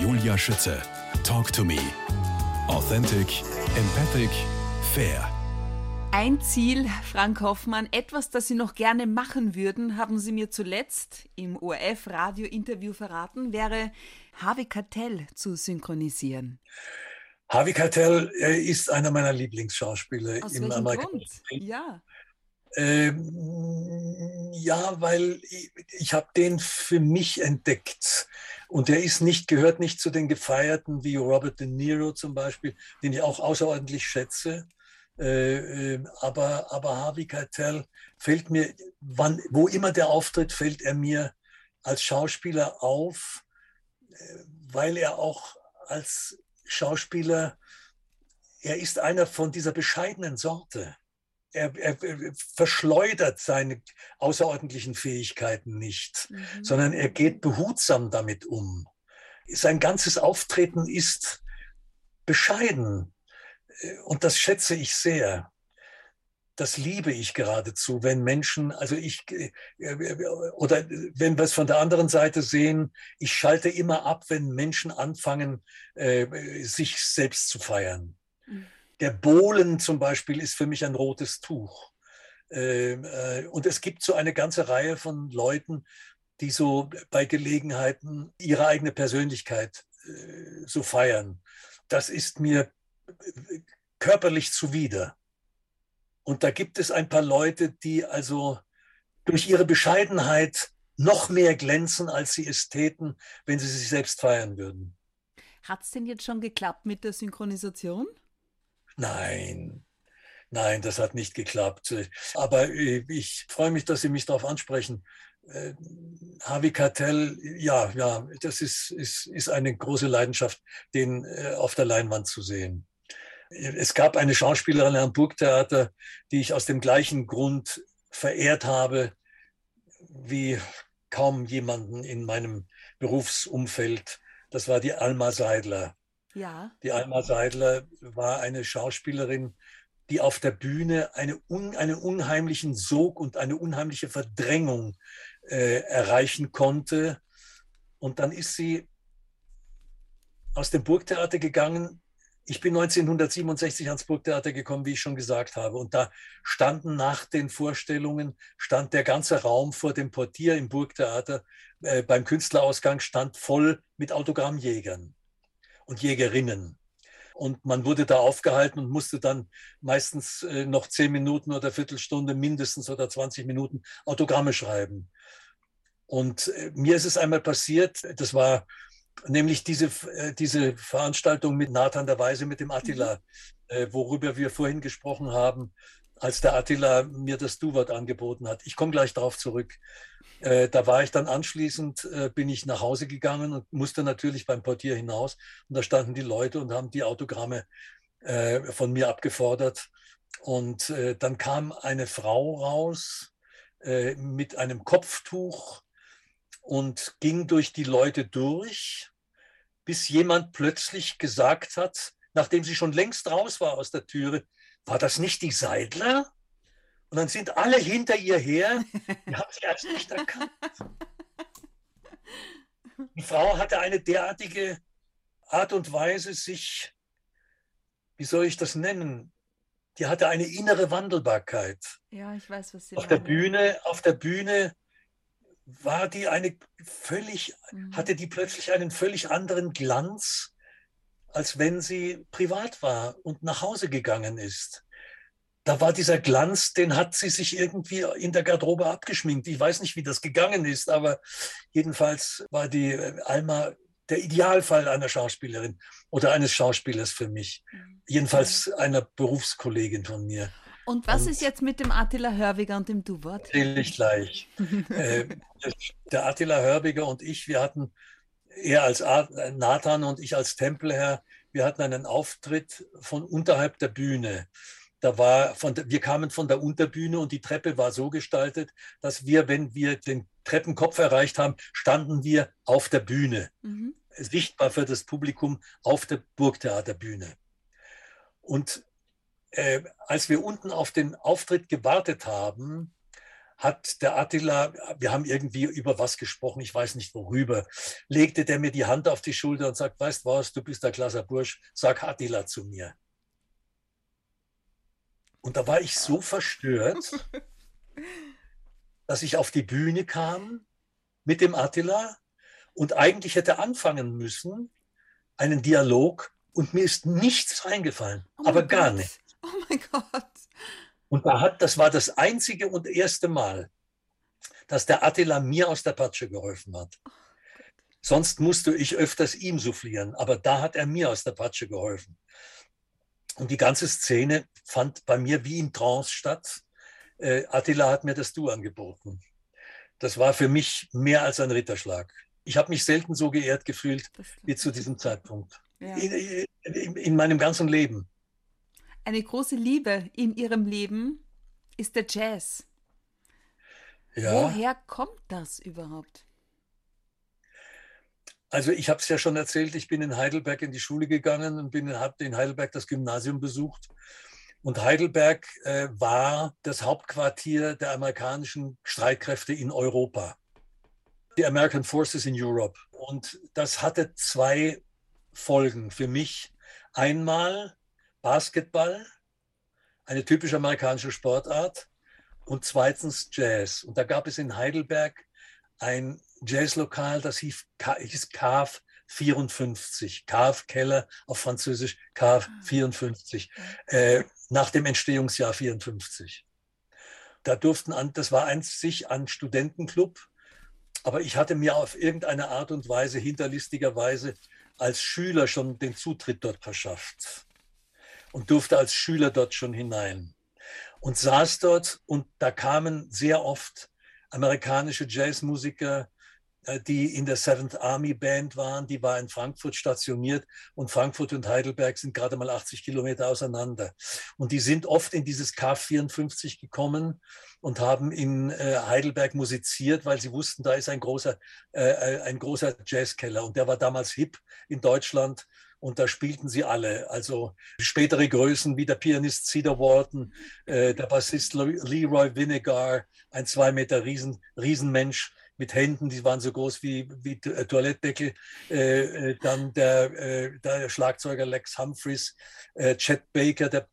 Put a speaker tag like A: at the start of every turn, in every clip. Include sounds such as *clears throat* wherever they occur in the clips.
A: Julia Schütze. Talk to me. Authentic, empathic, fair.
B: Ein Ziel, Frank Hoffmann, etwas, das Sie noch gerne machen würden, haben Sie mir zuletzt im ORF-Radio-Interview verraten, wäre Harvey Keitel zu synchronisieren.
C: Harvey Keitel ist einer meiner Lieblingsschauspieler
B: Aus
C: im
B: welchem
C: amerikanischen
B: Grund? Ja.
C: Ähm, ja, weil ich, ich habe den für mich entdeckt. Und der ist nicht, gehört nicht zu den Gefeierten wie Robert De Niro zum Beispiel, den ich auch außerordentlich schätze. Äh, äh, aber, aber Harvey Keitel fällt mir, wann, wo immer der auftritt, fällt er mir als Schauspieler auf, äh, weil er auch als Schauspieler, er ist einer von dieser bescheidenen Sorte. Er, er, er verschleudert seine außerordentlichen Fähigkeiten nicht,
B: Mhm.
C: sondern er geht behutsam damit um. Sein ganzes Auftreten ist bescheiden Äh, und das schätze ich sehr. Das liebe ich geradezu, wenn Menschen, also ich, äh, oder wenn wir es von der anderen Seite sehen, ich schalte immer ab, wenn Menschen anfangen, äh, sich selbst zu feiern.
B: Mhm.
C: Der Bohlen zum Beispiel ist für mich ein rotes Tuch. Ähm, äh, Und es gibt so eine ganze Reihe von Leuten, die so bei Gelegenheiten ihre eigene Persönlichkeit äh, so feiern. Das ist mir äh, körperlich zuwider. Und da gibt es ein paar Leute, die also durch ihre Bescheidenheit noch mehr glänzen, als sie es täten, wenn sie sich selbst feiern würden.
B: Hat es denn jetzt schon geklappt mit der Synchronisation?
C: Nein, nein, das hat nicht geklappt. Aber äh, ich freue mich, dass Sie mich darauf ansprechen. Äh, Harvey Keitel, ja, ja, das ist, ist, ist eine große Leidenschaft, den äh, auf der Leinwand zu sehen. Es gab eine Schauspielerin am Burgtheater, die ich aus dem gleichen Grund verehrt habe, wie kaum jemanden in meinem Berufsumfeld. Das war die Alma Seidler.
B: Ja.
C: Die Alma Seidler war eine Schauspielerin, die auf der Bühne eine un, einen unheimlichen Sog und eine unheimliche Verdrängung äh, erreichen konnte. Und dann ist sie aus dem Burgtheater gegangen. Ich bin 1967 ans Burgtheater gekommen, wie ich schon gesagt habe. Und da standen nach den Vorstellungen, stand der ganze Raum vor dem Portier im Burgtheater äh, beim Künstlerausgang stand voll mit Autogrammjägern und Jägerinnen. Und man wurde da aufgehalten und musste dann meistens äh, noch zehn Minuten oder Viertelstunde mindestens oder 20 Minuten Autogramme schreiben. Und äh, mir ist es einmal passiert, das war nämlich diese, äh, diese Veranstaltung mit Nathan der Weise, mit dem Attila, äh, worüber wir vorhin gesprochen haben, als der Attila mir das Du-Wort angeboten hat. Ich komme gleich darauf zurück. Äh, da war ich dann anschließend, äh, bin ich nach Hause gegangen und musste natürlich beim Portier hinaus. Und da standen die Leute und haben die Autogramme äh, von mir abgefordert. Und äh, dann kam eine Frau raus äh, mit einem Kopftuch und ging durch die Leute durch, bis jemand plötzlich gesagt hat, nachdem sie schon längst raus war aus der Türe, war das nicht die Seidler? Und dann sind alle hinter ihr her, die haben sie erst nicht erkannt. Die Frau hatte eine derartige Art und Weise, sich, wie soll ich das nennen, die hatte eine innere Wandelbarkeit.
B: Ja, ich weiß, was Sie
C: Auf der. Bühne, auf der Bühne war die eine völlig,
B: Mhm.
C: hatte die plötzlich einen völlig anderen Glanz, als wenn sie privat war und nach Hause gegangen ist. Da war dieser Glanz, den hat sie sich irgendwie in der Garderobe abgeschminkt. Ich weiß nicht, wie das gegangen ist, aber jedenfalls war die äh, Alma der Idealfall einer Schauspielerin oder eines Schauspielers für mich.
B: Mhm.
C: Jedenfalls einer Berufskollegin von mir.
B: Und was
C: Und-
B: ist jetzt mit dem Attila Hörwiger und dem Du-Wort?
C: Erzähle ich gleich. *laughs* äh, der Attila Hörbiger und ich, wir hatten, er als A- Nathan und ich als Tempelherr, wir hatten einen Auftritt von unterhalb der Bühne. Da war von wir kamen von der Unterbühne und die Treppe war so gestaltet, dass wir, wenn wir den Treppenkopf erreicht haben, standen wir auf der Bühne,
B: Mhm.
C: sichtbar für das Publikum auf der Burgtheaterbühne. Und äh, als wir unten auf den Auftritt gewartet haben, hat der Attila, wir haben irgendwie über was gesprochen, ich weiß nicht worüber, legte der mir die Hand auf die Schulter und sagt, weißt was, du bist der klasse Bursch, sag Attila zu mir. Und da war ich so verstört, *laughs* dass ich auf die Bühne kam mit dem Attila und eigentlich hätte anfangen müssen, einen Dialog, und mir ist nichts eingefallen, oh aber gar
B: Gott.
C: nicht.
B: Oh mein Gott.
C: Und da hat, das war das einzige und erste Mal, dass der Attila mir aus der Patsche geholfen hat. Sonst musste ich öfters ihm soufflieren, aber da hat er mir aus der Patsche geholfen. Und die ganze Szene fand bei mir wie in Trance statt. Äh, Attila hat mir das Du angeboten. Das war für mich mehr als ein Ritterschlag. Ich habe mich selten so geehrt gefühlt wie zu diesem Zeitpunkt. Ja. In, in, in meinem ganzen Leben.
B: Eine große Liebe in Ihrem Leben ist der Jazz. Ja. Woher kommt das überhaupt?
C: Also ich habe es ja schon erzählt, ich bin in Heidelberg in die Schule gegangen und habe in Heidelberg das Gymnasium besucht. Und Heidelberg äh, war das Hauptquartier der amerikanischen Streitkräfte in Europa. Die American Forces in Europe. Und das hatte zwei Folgen für mich. Einmal Basketball, eine typisch amerikanische Sportart, und zweitens Jazz. Und da gab es in Heidelberg ein Jazzlokal, das hieß, hieß Cave 54, Cave Keller auf Französisch, Cave 54, äh, nach dem Entstehungsjahr 54. Da durften an, das war ein sich an Studentenclub, aber ich hatte mir auf irgendeine Art und Weise hinterlistigerweise als Schüler schon den Zutritt dort verschafft und durfte als Schüler dort schon hinein und saß dort und da kamen sehr oft amerikanische Jazzmusiker, äh, die in der Seventh Army Band waren, die war in Frankfurt stationiert und Frankfurt und Heidelberg sind gerade mal 80 Kilometer auseinander. Und die sind oft in dieses K54 gekommen und haben in äh, Heidelberg musiziert, weil sie wussten, da ist ein großer, äh, ein großer Jazzkeller. Und der war damals hip in Deutschland. Und da spielten sie alle, also spätere Größen wie der Pianist Cedar Walton, äh, der Bassist Leroy Vinegar, ein zwei Meter Riesen, Riesenmensch, mit Händen, die waren so groß wie, wie äh, Toilettdeckel. Äh, äh, dann der, äh, der, Schlagzeuger Lex Humphreys, äh, Chet Baker, der,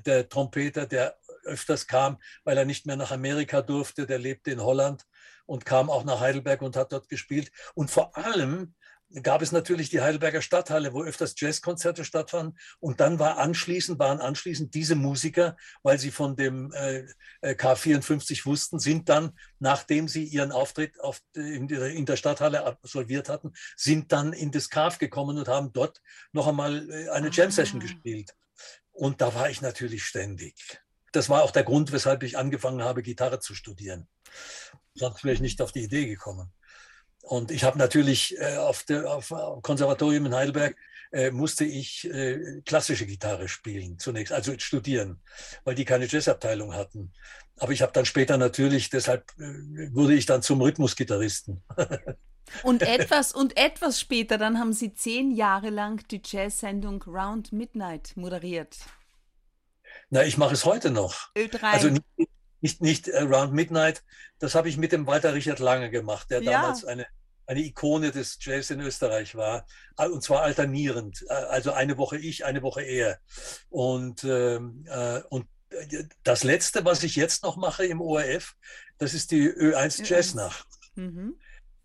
C: der Trompeter, der öfters kam, weil er nicht mehr nach Amerika durfte, der lebte in Holland und kam auch nach Heidelberg und hat dort gespielt. Und vor allem gab es natürlich die Heidelberger Stadthalle, wo öfters Jazzkonzerte stattfanden. Und dann war anschließend, waren anschließend diese Musiker, weil sie von dem äh, äh K54 wussten, sind dann, nachdem sie ihren Auftritt auf, in, der, in, der, Stadthalle absolviert hatten, sind dann in das KAF gekommen und haben dort noch einmal äh, eine Jam-Session ah. gespielt. Und da war ich natürlich ständig. Das war auch der Grund, weshalb ich angefangen habe, Gitarre zu studieren. Sonst wäre ich nicht auf die Idee gekommen. Und ich habe natürlich äh, auf, dem Konservatorium in Heidelberg äh, musste ich äh, klassische Gitarre spielen zunächst, also studieren, weil die keine Jazzabteilung hatten. Aber ich habe dann später natürlich, deshalb äh, wurde ich dann zum Rhythmusgitarristen. *laughs*
B: und etwas und etwas später, dann haben Sie zehn Jahre lang die Jazz-Sendung Round Midnight moderiert.
C: Na, ich mache es heute noch.
B: Ö3.
C: Also nicht, nicht, nicht Around Midnight, das habe ich mit dem Walter Richard Lange gemacht, der ja. damals eine, eine Ikone des Jazz in Österreich war. Und zwar alternierend. Also eine Woche ich, eine Woche er. Und, ähm, äh, und das Letzte, was ich jetzt noch mache im ORF, das ist die Ö1 Jazznacht. Mhm.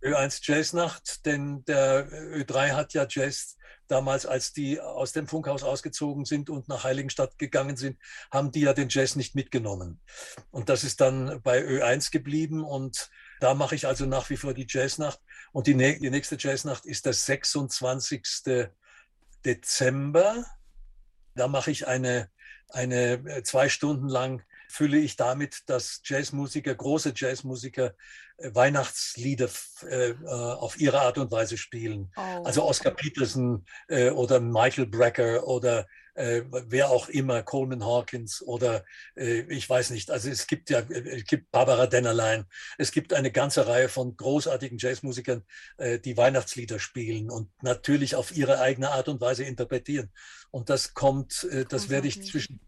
C: Ö1 Jazznacht, denn der Ö3 hat ja Jazz damals, als die aus dem Funkhaus ausgezogen sind und nach Heiligenstadt gegangen sind, haben die ja den Jazz nicht mitgenommen. Und das ist dann bei Ö1 geblieben und da mache ich also nach wie vor die Jazznacht. Und die, die nächste Jazznacht ist der 26. Dezember. Da mache ich eine, eine äh, zwei Stunden lang fülle ich damit, dass Jazzmusiker, große Jazzmusiker äh, Weihnachtslieder äh, äh, auf ihre Art und Weise spielen. Oh. Also Oscar Peterson äh, oder Michael Brecker oder äh, wer auch immer, Coleman Hawkins oder äh, ich weiß nicht. Also es gibt ja, es gibt Barbara Dennerlein. Es gibt eine ganze Reihe von großartigen Jazzmusikern, die Weihnachtslieder spielen und natürlich auf ihre eigene Art und Weise interpretieren. Und das kommt, das werde ich zwischen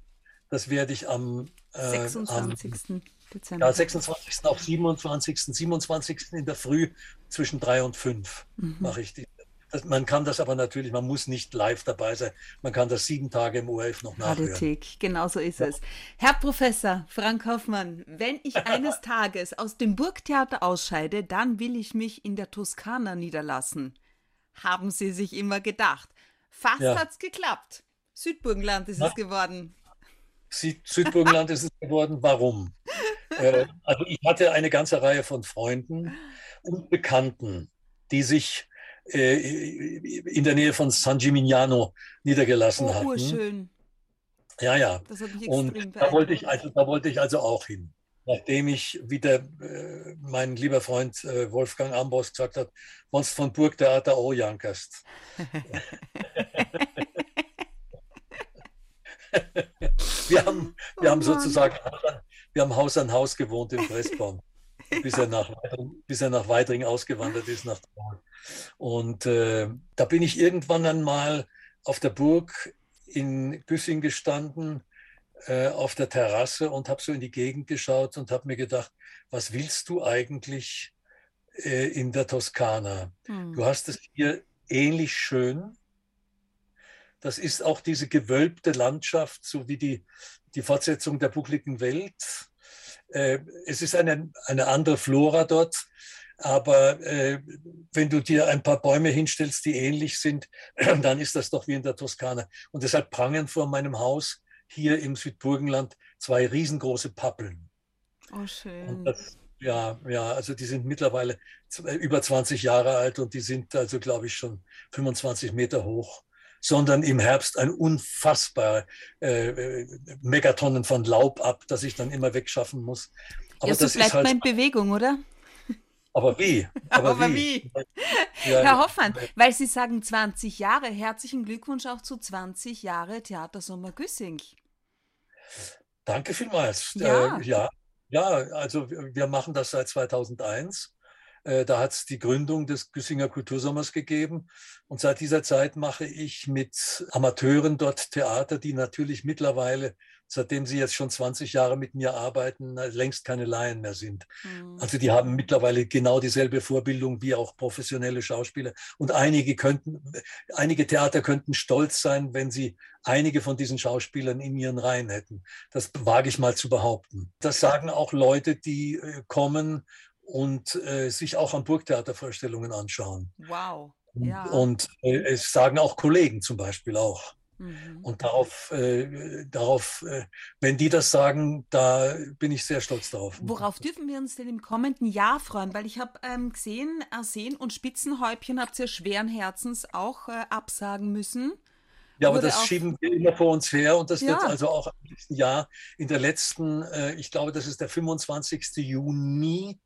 C: das werde ich am,
B: äh, 26.
C: Am Dezember. Ja, 26. auf 27. 27. in der Früh zwischen drei und fünf mhm. mache ich die. Das, man kann das aber natürlich, man muss nicht live dabei sein. Man kann das sieben Tage im ORF noch nachhören.
B: Radiothek, genau so ist ja. es. Herr Professor Frank Hoffmann, wenn ich *laughs* eines Tages aus dem Burgtheater ausscheide, dann will ich mich in der Toskana niederlassen. Haben Sie sich immer gedacht. Fast ja. es geklappt. Südburgenland ist ja. es geworden.
C: Südburgenland ist es geworden. Warum? äh, also ich hatte eine ganze Reihe von Freunden und Bekannten, die sich äh, in der Nähe von San Gimignano niedergelassen oh, hatten. Schön. Ja, ja. und da wollte, ich also, da wollte ich also auch hin. Nachdem ich wieder äh, mein lieber Freund äh, Wolfgang Ambros gesagt hat, wenn von Burgtheater auch jankerst. *laughs* *laughs* *laughs* wir haben, *laughs* wir oh haben sozusagen wir haben Haus an Haus gewohnt im Pressbaum, *laughs* bis er nach, bis er nach Weidring ausgewandert ist, nach Und äh, da bin ich irgendwann einmal auf der Burg in Güssing gestanden, äh, auf der Terrasse und habe so in die Gegend geschaut und habe mir gedacht, was willst du eigentlich äh, in der Toskana? Hm. Du hast es hier ähnlich schön, das ist auch diese gewölbte Landschaft, so wie die, die Fortsetzung der buckligen Welt. Äh, es ist eine, eine andere Flora dort, aber äh, wenn du dir ein paar Bäume hinstellst, die ähnlich sind, *clears throat* dann ist das doch wie in der Toskana. Und deshalb prangen vor meinem Haus hier im Südburgenland zwei riesengroße Pappeln.
B: Oh, schön. Das,
C: ja, ja, also die sind mittlerweile über 20 Jahre alt und die sind also, glaube ich, schon 25 Meter hoch sondern im Herbst ein unfassbar äh, äh, Megatonnen von Laub ab, das ich dann immer wegschaffen muss.
B: Aber ja, so das bleibt ist halt, man in Bewegung, oder?
C: Aber wie?
B: Aber, aber wie? wie? Ja, Herr Hoffmann, weil Sie sagen 20 Jahre, herzlichen Glückwunsch auch zu 20 Jahre Theatersommer Güssing.
C: Danke vielmals. Ja. Äh, ja, ja, also wir machen das seit 2001. Äh, da hat es die Gründung des Güssinger Kultursommers gegeben. Und seit dieser Zeit mache ich mit Amateuren dort Theater, die natürlich mittlerweile, seitdem sie jetzt schon 20 Jahre mit mir arbeiten, längst keine Laien mehr sind. Mhm. Also die haben mittlerweile genau dieselbe Vorbildung wie auch professionelle Schauspieler. Und einige könnten, einige Theater könnten stolz sein, wenn sie einige von diesen Schauspielern in ihren Reihen hätten. Das wage ich mal zu behaupten. Das sagen auch Leute, die äh, kommen und äh, sich auch an Burgtheatervorstellungen anschauen.
B: Wow.
C: Ja. Und, äh, es sagen auch Kollegen zum Beispiel auch. Mhm. Und darauf, äh, darauf äh, wenn die das sagen, da bin ich sehr stolz drauf.
B: Worauf dürfen wir uns denn im kommenden Jahr freuen? Weil ich habe ähm, gesehen, Arsen und Spitzenhäubchen habt ihr schweren Herzens auch äh, absagen müssen.
C: Ja, aber das schieben wir immer vor uns her und das ja. wird also auch im nächsten Jahr in der letzten, äh, ich glaube, das ist der 25. Juni,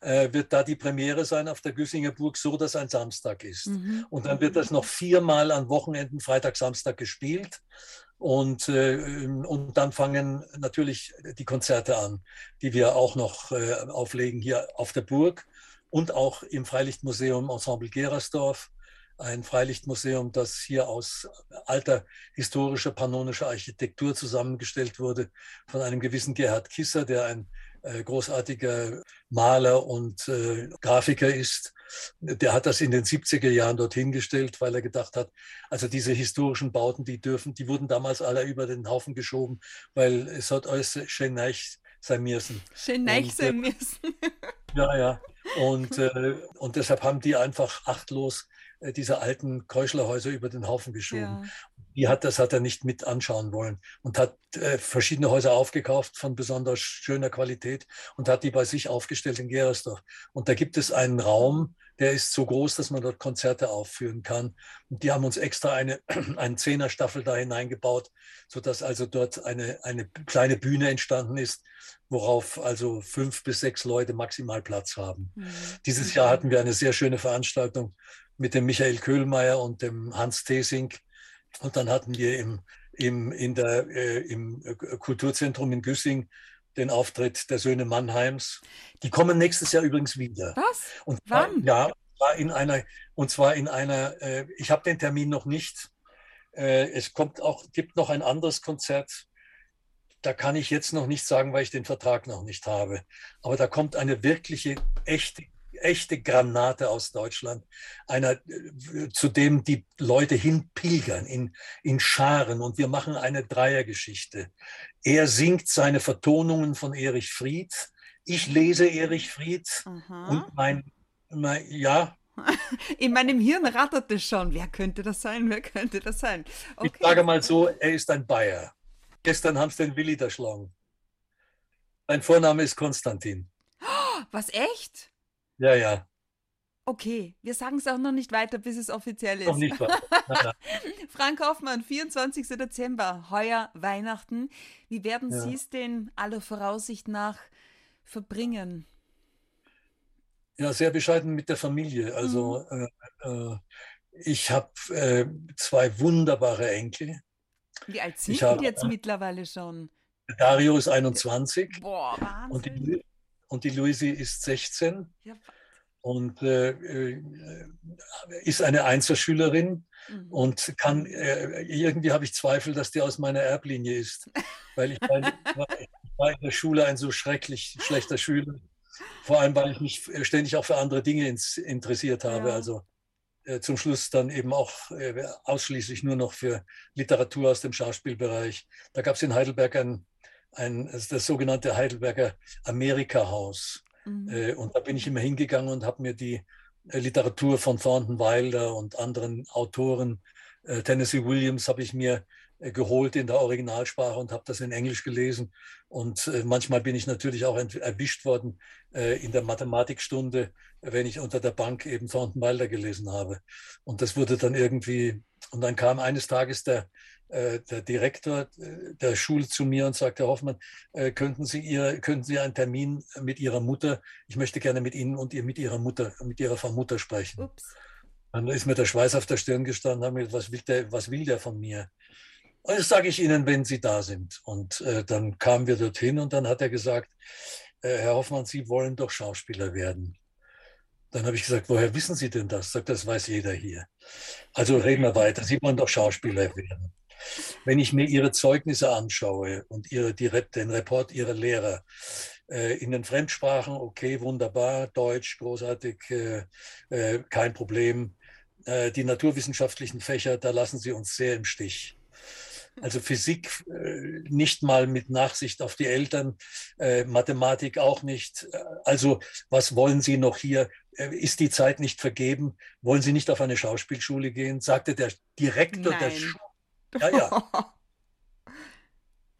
C: äh, wird da die Premiere sein auf der Güssinger Burg, so dass ein Samstag ist. Mhm. Und dann wird das noch viermal an Wochenenden, Freitag, Samstag gespielt. Und, äh, und dann fangen natürlich die Konzerte an, die wir auch noch äh, auflegen hier auf der Burg und auch im Freilichtmuseum Ensemble Gerersdorf ein Freilichtmuseum, das hier aus alter historischer pannonischer Architektur zusammengestellt wurde von einem gewissen Gerhard Kisser, der ein äh, großartiger Maler und äh, Grafiker ist. Der hat das in den 70er Jahren dorthin gestellt, weil er gedacht hat, also diese historischen Bauten, die dürfen, die wurden damals alle über den Haufen geschoben, weil es hat alles schön neich sein müssen.
B: Schön sein äh, müssen. *laughs*
C: ja, ja. Und, äh, und deshalb haben die einfach achtlos äh, diese alten Keuschlerhäuser über den Haufen geschoben. Ja. Die hat, das hat er nicht mit anschauen wollen und hat äh, verschiedene Häuser aufgekauft von besonders schöner Qualität und hat die bei sich aufgestellt in Gerersdorf. Und da gibt es einen Raum, der ist so groß, dass man dort Konzerte aufführen kann. Und die haben uns extra eine, *clears throat* eine Zehnerstaffel da hineingebaut, sodass also dort eine, eine kleine Bühne entstanden ist, worauf also fünf bis sechs Leute maximal Platz haben. Mhm. Dieses Jahr hatten wir eine sehr schöne Veranstaltung mit dem Michael Köhlmeier und dem Hans Tesing. Und dann hatten wir im, im, in der, äh, im Kulturzentrum in Güssing den Auftritt der Söhne Mannheims. Die kommen nächstes Jahr übrigens wieder.
B: Was?
C: Und Wann? Ja, in einer, und zwar in einer, äh, ich habe den Termin noch nicht. Äh, es kommt auch, gibt noch ein anderes Konzert da kann ich jetzt noch nicht sagen, weil ich den Vertrag noch nicht habe. Aber da kommt eine wirkliche, echte, echte Granate aus Deutschland, einer, äh, zu dem die Leute hinpilgern in, in Scharen. Und wir machen eine Dreiergeschichte. Er singt seine Vertonungen von Erich Fried. Ich lese Erich Fried. Aha. Und mein, mein, ja, *laughs*
B: in meinem Hirn rattert es schon. Wer könnte das sein? Wer könnte das sein?
C: Okay. Ich sage mal so, er ist ein Bayer. Gestern haben sie den Willi erschlagen. Sein Vorname ist Konstantin. *gasps*
B: Was, echt?
C: Ja, ja.
B: Okay, wir sagen es auch noch nicht weiter, bis es offiziell ist.
C: Noch nicht weiter. *laughs*
B: Frank Hoffmann, 24. Dezember, heuer Weihnachten. Wie werden ja. Sie es denn aller Voraussicht nach verbringen?
C: Ja, sehr bescheiden mit der Familie. Also mhm. äh, äh, ich habe äh, zwei wunderbare Enkel.
B: Wie alt sind die jetzt mittlerweile schon?
C: Dario ist 21.
B: Boah, Wahnsinn.
C: Und die, und die Luisi ist 16. Ja. Und äh, äh, ist eine Einzelschülerin mhm. und kann, äh, irgendwie habe ich Zweifel, dass die aus meiner Erblinie ist. *laughs* Weil ich, war, ich war in der Schule ein so schrecklich schlechter Schüler. Vor allem, weil ich mich ständig auch für andere Dinge interessiert habe. Ja. Also äh, zum Schluss dann eben auch äh, ausschließlich nur noch für Literatur aus dem Schauspielbereich. Da gab es in Heidelberg ein, ein, das sogenannte Heidelberger Amerika-Haus. Mhm. Äh, und da bin ich immer hingegangen und habe mir die Literatur von Thornton Wilder und anderen Autoren, Tennessee Williams, habe ich mir geholt in der Originalsprache und habe das in Englisch gelesen. Und äh, manchmal bin ich natürlich auch erwischt worden äh, in der Mathematikstunde, wenn ich unter der Bank eben Thornton Wilder gelesen habe. Und das wurde dann irgendwie, und dann kam eines Tages der, äh, der Direktor äh, der Schule zu mir und sagte, Herr Hoffmann, äh, könnten Sie, ihr, könnten Sie einen Termin mit Ihrer Mutter, ich möchte gerne mit Ihnen und ihr, mit Ihrer Mutter, mit Ihrer Vermutter sprechen. Ups. Dann ist mir der Schweiß auf der Stirn gestanden, haben mir, was will der, was will der von mir? Das sage ich Ihnen, wenn Sie da sind. Und äh, dann kamen wir dorthin und dann hat er gesagt, äh, Herr Hoffmann, Sie wollen doch Schauspieler werden. Dann habe ich gesagt, woher wissen Sie denn das? Sagt, das weiß jeder hier. Also reden wir weiter. Sie wollen doch Schauspieler werden. Wenn ich mir Ihre Zeugnisse anschaue und ihre, die, den Report Ihrer Lehrer äh, in den Fremdsprachen, okay, wunderbar, Deutsch, großartig, äh, äh, kein Problem. Die naturwissenschaftlichen Fächer, da lassen Sie uns sehr im Stich. Also Physik nicht mal mit Nachsicht auf die Eltern, Mathematik auch nicht. Also was wollen Sie noch hier? Ist die Zeit nicht vergeben? Wollen Sie nicht auf eine Schauspielschule gehen? sagte der Direktor Nein. der Schule. Ja, ja. *laughs*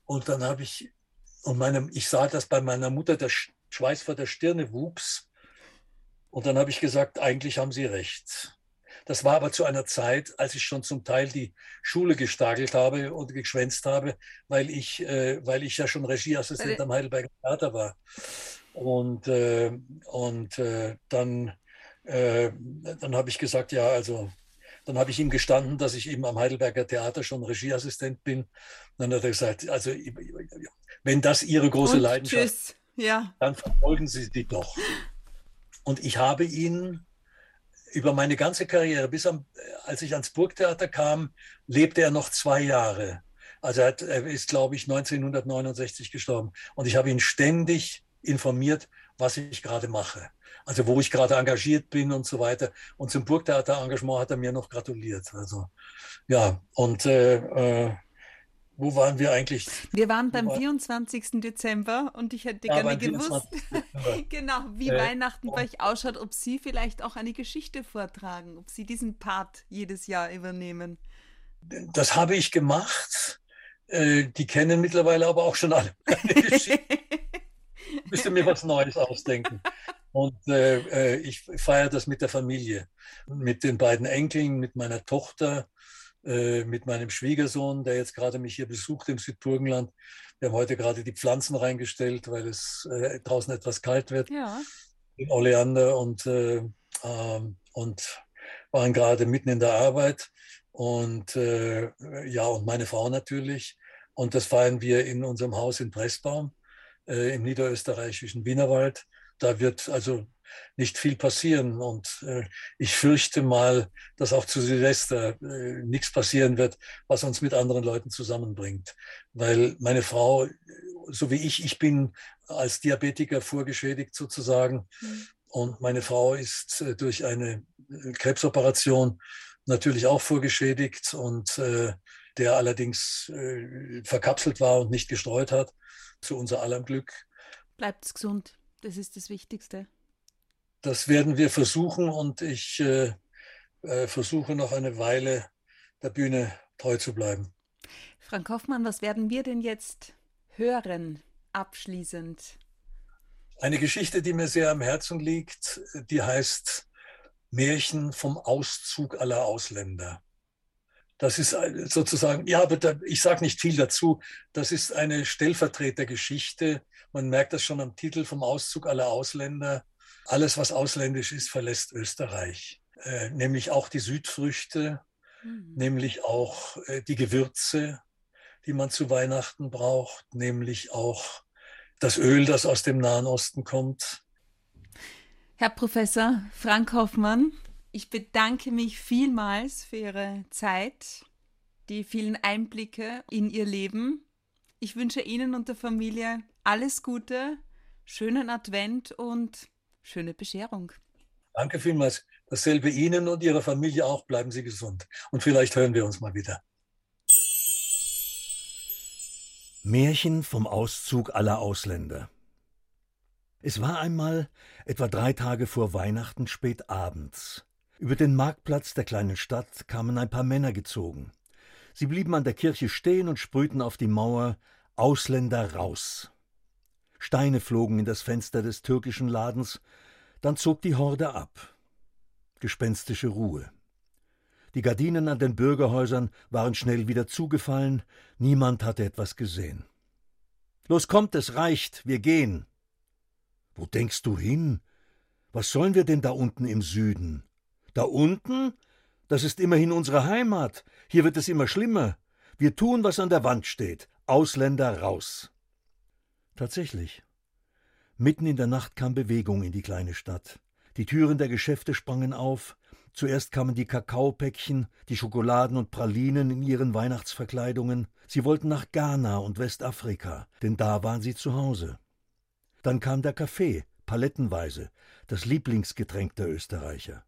C: Und dann habe ich, und meine, ich sah, dass bei meiner Mutter der Schweiß vor der Stirne wuchs. Und dann habe ich gesagt, eigentlich haben Sie recht. Das war aber zu einer Zeit, als ich schon zum Teil die Schule gestagelt habe und geschwänzt habe, weil ich, äh, weil ich ja schon Regieassistent am Heidelberger Theater war. Und, äh, und äh, dann, äh, dann habe ich gesagt, ja, also dann habe ich ihm gestanden, dass ich eben am Heidelberger Theater schon Regieassistent bin. Dann hat er gesagt, also wenn das Ihre große und Leidenschaft ist,
B: ja.
C: dann verfolgen Sie die doch. Und ich habe ihn über meine ganze Karriere, bis am, als ich ans Burgtheater kam, lebte er noch zwei Jahre. Also er, hat, er ist, glaube ich, 1969 gestorben. Und ich habe ihn ständig informiert, was ich gerade mache. Also wo ich gerade engagiert bin und so weiter. Und zum Burgtheater-Engagement hat er mir noch gratuliert. Also ja, und äh, äh, wo waren wir eigentlich?
B: Wir waren beim 24. Dezember und ich hätte ja, gerne gewusst, *laughs* genau, wie äh, Weihnachten bei euch ausschaut, ob Sie vielleicht auch eine Geschichte vortragen, ob Sie diesen Part jedes Jahr übernehmen.
C: Das habe ich gemacht. Äh, die kennen mittlerweile aber auch schon alle meine *laughs* Geschichte. Ich müsste mir was Neues ausdenken. Und äh, äh, ich feiere das mit der Familie, mit den beiden Enkeln, mit meiner Tochter äh, mit meinem Schwiegersohn, der jetzt gerade mich hier besucht im Südburgenland. Wir haben heute gerade die Pflanzen reingestellt, weil es äh, draußen etwas kalt wird. Ja. In Oleander und, äh, ähm, und waren gerade mitten in der Arbeit. Und äh, ja, und meine Frau natürlich. Und das feiern wir in unserem Haus in Pressbaum äh, im niederösterreichischen Wienerwald. Da wird also nicht viel passieren. Und äh, ich fürchte mal, dass auch zu Silvester äh, nichts passieren wird, was uns mit anderen Leuten zusammenbringt. Weil meine Frau, so wie ich, ich bin als Diabetiker vorgeschädigt sozusagen. Mhm. Und meine Frau ist äh, durch eine äh, Krebsoperation natürlich auch vorgeschädigt und äh, der allerdings äh, verkapselt war und nicht gestreut hat, zu unser aller Glück.
B: Bleibt gesund, das ist das Wichtigste.
C: Das werden wir versuchen und ich äh, äh, versuche noch eine Weile der Bühne treu zu bleiben.
B: Frank Hoffmann, was werden wir denn jetzt hören, abschließend?
C: Eine Geschichte, die mir sehr am Herzen liegt, die heißt Märchen vom Auszug aller Ausländer. Das ist sozusagen, ja, aber ich sage nicht viel dazu. Das ist eine Stellvertretergeschichte. Man merkt das schon am Titel vom Auszug aller Ausländer. Alles, was ausländisch ist, verlässt Österreich. Äh, nämlich auch die Südfrüchte, mhm. nämlich auch äh, die Gewürze, die man zu Weihnachten braucht, nämlich auch das Öl, das aus dem Nahen Osten kommt.
B: Herr Professor Frank Hoffmann, ich bedanke mich vielmals für Ihre Zeit, die vielen Einblicke in Ihr Leben. Ich wünsche Ihnen und der Familie alles Gute, schönen Advent und schöne Bescherung.
C: Danke vielmals. Dasselbe Ihnen und Ihrer Familie auch. Bleiben Sie gesund. Und vielleicht hören wir uns mal wieder.
D: Märchen vom Auszug aller Ausländer. Es war einmal etwa drei Tage vor Weihnachten spät abends. Über den Marktplatz der kleinen Stadt kamen ein paar Männer gezogen. Sie blieben an der Kirche stehen und sprühten auf die Mauer Ausländer raus. Steine flogen in das Fenster des türkischen Ladens, dann zog die Horde ab. Gespenstische Ruhe. Die Gardinen an den Bürgerhäusern waren schnell wieder zugefallen, niemand hatte etwas gesehen. Los kommt, es reicht, wir gehen. Wo denkst du hin? Was sollen wir denn da unten im Süden? Da unten? Das ist immerhin unsere Heimat. Hier wird es immer schlimmer. Wir tun, was an der Wand steht. Ausländer raus. Tatsächlich. Mitten in der Nacht kam Bewegung in die kleine Stadt. Die Türen der Geschäfte sprangen auf. Zuerst kamen die Kakaopäckchen, die Schokoladen und Pralinen in ihren Weihnachtsverkleidungen. Sie wollten nach Ghana und Westafrika, denn da waren sie zu Hause. Dann kam der Kaffee, palettenweise, das Lieblingsgetränk der Österreicher.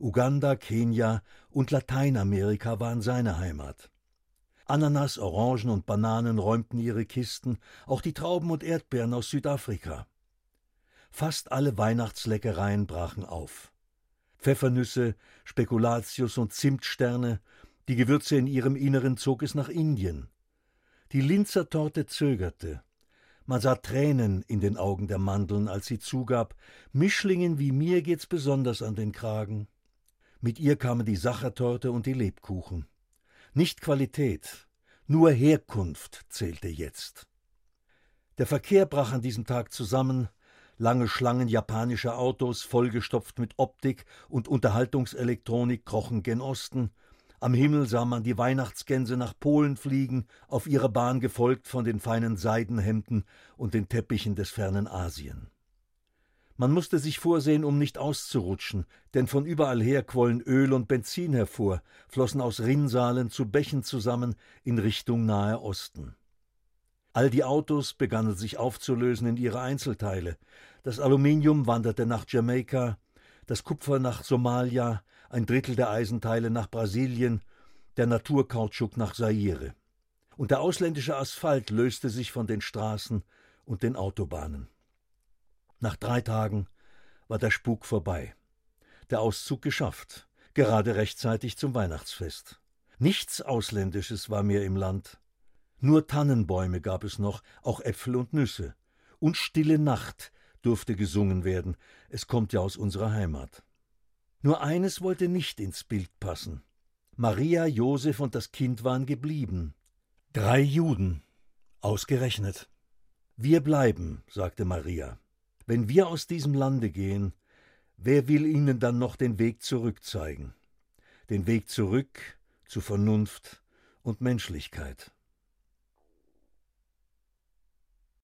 D: Uganda, Kenia und Lateinamerika waren seine Heimat. Ananas, Orangen und Bananen räumten ihre Kisten, auch die Trauben und Erdbeeren aus Südafrika. Fast alle Weihnachtsleckereien brachen auf. Pfeffernüsse, Spekulatius und Zimtsterne, die Gewürze in ihrem Inneren zog es nach Indien. Die Linzer Torte zögerte, man sah Tränen in den Augen der Mandeln, als sie zugab, Mischlingen wie mir geht's besonders an den Kragen. Mit ihr kamen die Sachertorte und die Lebkuchen. Nicht Qualität, nur Herkunft zählte jetzt. Der Verkehr brach an diesem Tag zusammen, lange Schlangen japanischer Autos, vollgestopft mit Optik und Unterhaltungselektronik, krochen gen Osten, am Himmel sah man die Weihnachtsgänse nach Polen fliegen, auf ihrer Bahn gefolgt von den feinen Seidenhemden und den Teppichen des fernen Asien. Man musste sich vorsehen, um nicht auszurutschen, denn von überall her quollen Öl und Benzin hervor, flossen aus Rinnsalen zu Bächen zusammen in Richtung Nahe Osten. All die Autos begannen sich aufzulösen in ihre Einzelteile. Das Aluminium wanderte nach Jamaika, das Kupfer nach Somalia, ein Drittel der Eisenteile nach Brasilien, der Naturkautschuk nach Zaire. Und der ausländische Asphalt löste sich von den Straßen und den Autobahnen. Nach drei Tagen war der Spuk vorbei. Der Auszug geschafft, gerade rechtzeitig zum Weihnachtsfest. Nichts Ausländisches war mehr im Land. Nur Tannenbäume gab es noch, auch Äpfel und Nüsse. Und Stille Nacht durfte gesungen werden, es kommt ja aus unserer Heimat. Nur eines wollte nicht ins Bild passen. Maria, Josef und das Kind waren geblieben. Drei Juden. Ausgerechnet. Wir bleiben, sagte Maria. Wenn wir aus diesem Lande gehen, wer will ihnen dann noch den Weg zurück zeigen? Den Weg zurück zu Vernunft und Menschlichkeit.